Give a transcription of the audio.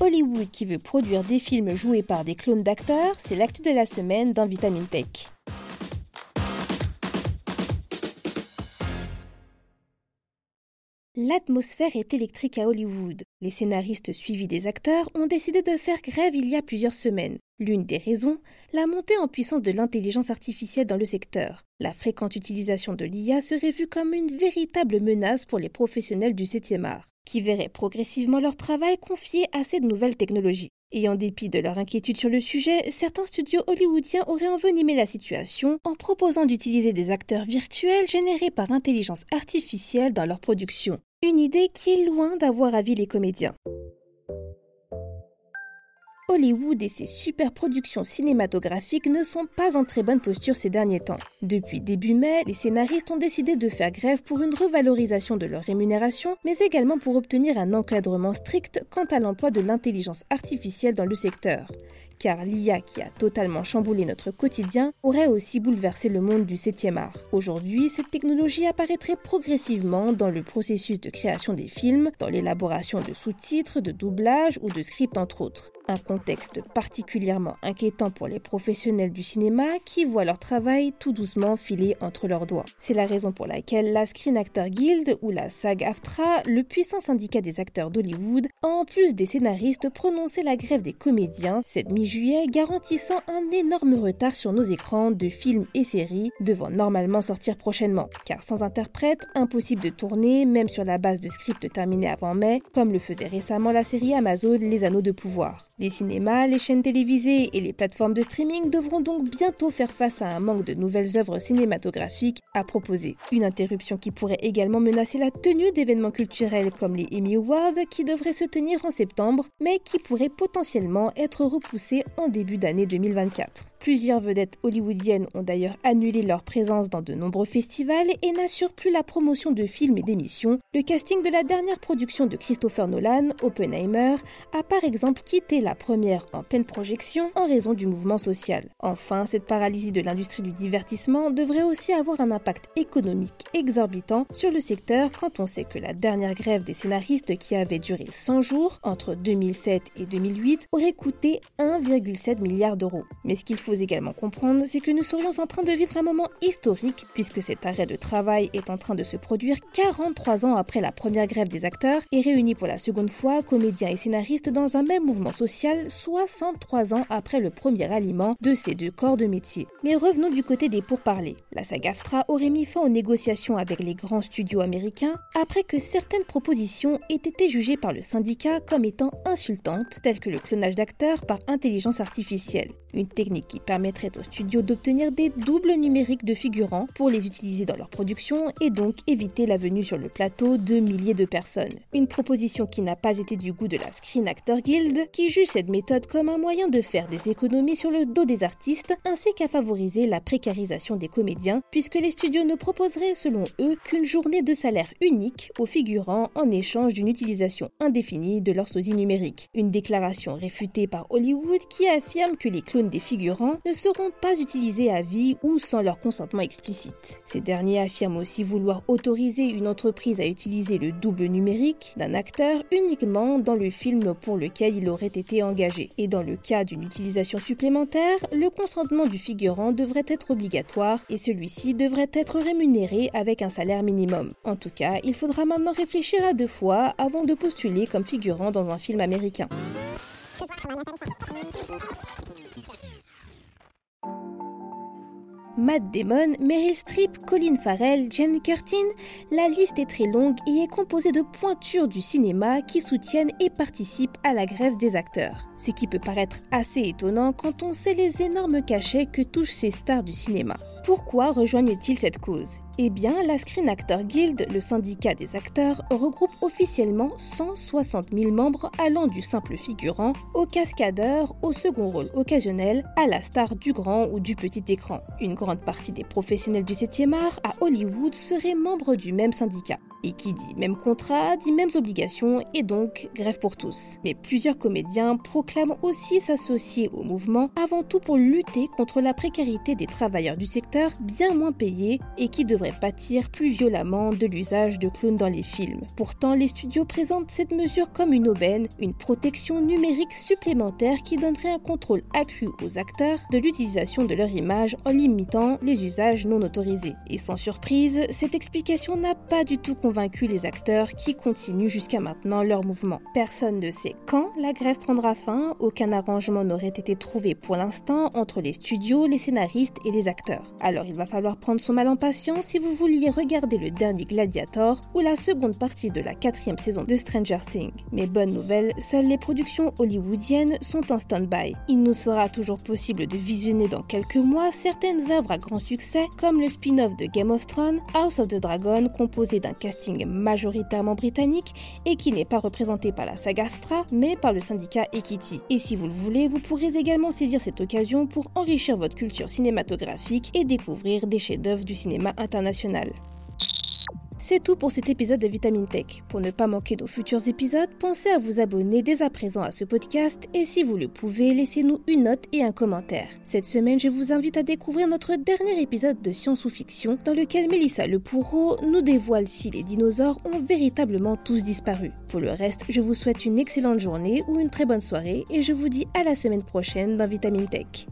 Hollywood qui veut produire des films joués par des clones d'acteurs, c'est l'actu de la semaine dans Vitamin Tech. L'atmosphère est électrique à Hollywood. Les scénaristes suivis des acteurs ont décidé de faire grève il y a plusieurs semaines. L'une des raisons, la montée en puissance de l'intelligence artificielle dans le secteur. La fréquente utilisation de l'IA serait vue comme une véritable menace pour les professionnels du 7e art, qui verraient progressivement leur travail confié à cette nouvelle technologie. Et en dépit de leur inquiétude sur le sujet, certains studios hollywoodiens auraient envenimé la situation en proposant d'utiliser des acteurs virtuels générés par intelligence artificielle dans leur production. Une idée qui est loin d'avoir avis les comédiens. Hollywood et ses super productions cinématographiques ne sont pas en très bonne posture ces derniers temps. Depuis début mai, les scénaristes ont décidé de faire grève pour une revalorisation de leur rémunération, mais également pour obtenir un encadrement strict quant à l'emploi de l'intelligence artificielle dans le secteur car l'IA qui a totalement chamboulé notre quotidien aurait aussi bouleversé le monde du 7e art. Aujourd'hui, cette technologie apparaîtrait progressivement dans le processus de création des films, dans l'élaboration de sous-titres, de doublage ou de scripts entre autres. Un contexte particulièrement inquiétant pour les professionnels du cinéma qui voient leur travail tout doucement filer entre leurs doigts. C'est la raison pour laquelle la Screen Actor Guild ou la SAG-AFTRA, le puissant syndicat des acteurs d'Hollywood, a en plus des scénaristes prononcé la grève des comédiens cette mi-juillet, garantissant un énorme retard sur nos écrans de films et séries devant normalement sortir prochainement. Car sans interprète, impossible de tourner, même sur la base de scripts terminés avant mai, comme le faisait récemment la série Amazon Les Anneaux de Pouvoir. Les cinémas, les chaînes télévisées et les plateformes de streaming devront donc bientôt faire face à un manque de nouvelles œuvres cinématographiques à proposer. Une interruption qui pourrait également menacer la tenue d'événements culturels comme les Emmy Awards qui devraient se tenir en septembre, mais qui pourraient potentiellement être repoussés en début d'année 2024. Plusieurs vedettes hollywoodiennes ont d'ailleurs annulé leur présence dans de nombreux festivals et n'assurent plus la promotion de films et d'émissions. Le casting de la dernière production de Christopher Nolan, Oppenheimer, a par exemple quitté la première en pleine projection en raison du mouvement social. Enfin, cette paralysie de l'industrie du divertissement devrait aussi avoir un impact économique exorbitant sur le secteur quand on sait que la dernière grève des scénaristes qui avait duré 100 jours entre 2007 et 2008 aurait coûté 1,7 milliard d'euros. Mais ce qu'il faut également comprendre, c'est que nous serions en train de vivre un moment historique puisque cet arrêt de travail est en train de se produire 43 ans après la première grève des acteurs et réunis pour la seconde fois comédiens et scénaristes dans un même mouvement social 63 ans après le premier aliment de ces deux corps de métier. Mais revenons du côté des pourparlers. La SAG-AFTRA aurait mis fin aux négociations avec les grands studios américains après que certaines propositions aient été jugées par le syndicat comme étant insultantes, telles que le clonage d'acteurs par intelligence artificielle une technique qui permettrait aux studios d'obtenir des doubles numériques de figurants pour les utiliser dans leur production et donc éviter la venue sur le plateau de milliers de personnes. Une proposition qui n'a pas été du goût de la Screen Actor Guild, qui juge cette méthode comme un moyen de faire des économies sur le dos des artistes ainsi qu'à favoriser la précarisation des comédiens, puisque les studios ne proposeraient selon eux qu'une journée de salaire unique aux figurants en échange d'une utilisation indéfinie de leur sosie numérique. Une déclaration réfutée par Hollywood qui affirme que les des figurants ne seront pas utilisés à vie ou sans leur consentement explicite. Ces derniers affirment aussi vouloir autoriser une entreprise à utiliser le double numérique d'un acteur uniquement dans le film pour lequel il aurait été engagé. Et dans le cas d'une utilisation supplémentaire, le consentement du figurant devrait être obligatoire et celui-ci devrait être rémunéré avec un salaire minimum. En tout cas, il faudra maintenant réfléchir à deux fois avant de postuler comme figurant dans un film américain. Matt Damon, Meryl Streep, Colin Farrell, Jen Curtin, la liste est très longue et est composée de pointures du cinéma qui soutiennent et participent à la grève des acteurs. Ce qui peut paraître assez étonnant quand on sait les énormes cachets que touchent ces stars du cinéma. Pourquoi rejoignent-ils cette cause? Eh bien, la Screen Actor Guild, le syndicat des acteurs, regroupe officiellement 160 000 membres allant du simple figurant au cascadeur, au second rôle occasionnel, à la star du grand ou du petit écran. Une grande partie des professionnels du 7e art à Hollywood seraient membres du même syndicat. Et qui dit même contrat, dit mêmes obligations et donc grève pour tous. Mais plusieurs comédiens proclament aussi s'associer au mouvement avant tout pour lutter contre la précarité des travailleurs du secteur bien moins payés et qui devraient pâtir plus violemment de l'usage de clowns dans les films. Pourtant, les studios présentent cette mesure comme une aubaine, une protection numérique supplémentaire qui donnerait un contrôle accru aux acteurs de l'utilisation de leur image en limitant les usages non autorisés. Et sans surprise, cette explication n'a pas du tout convaincu les acteurs qui continuent jusqu'à maintenant leur mouvement. Personne ne sait quand la grève prendra fin, aucun arrangement n'aurait été trouvé pour l'instant entre les studios, les scénaristes et les acteurs. Alors il va falloir prendre son mal en patience si vous vouliez regarder le dernier Gladiator ou la seconde partie de la quatrième saison de Stranger Things. Mais bonne nouvelle, seules les productions hollywoodiennes sont en stand-by. Il nous sera toujours possible de visionner dans quelques mois certaines œuvres à grand succès comme le spin-off de Game of Thrones, House of the Dragon, composé d'un casting majoritairement britannique et qui n'est pas représenté par la saga Astra mais par le syndicat Equity. Et si vous le voulez, vous pourrez également saisir cette occasion pour enrichir votre culture cinématographique et découvrir des chefs-d'œuvre du cinéma international. C'est tout pour cet épisode de Vitamine Tech. Pour ne pas manquer nos futurs épisodes, pensez à vous abonner dès à présent à ce podcast et si vous le pouvez, laissez-nous une note et un commentaire. Cette semaine, je vous invite à découvrir notre dernier épisode de Science ou Fiction dans lequel Mélissa Lepourreau nous dévoile si les dinosaures ont véritablement tous disparu. Pour le reste, je vous souhaite une excellente journée ou une très bonne soirée et je vous dis à la semaine prochaine dans Vitamine Tech.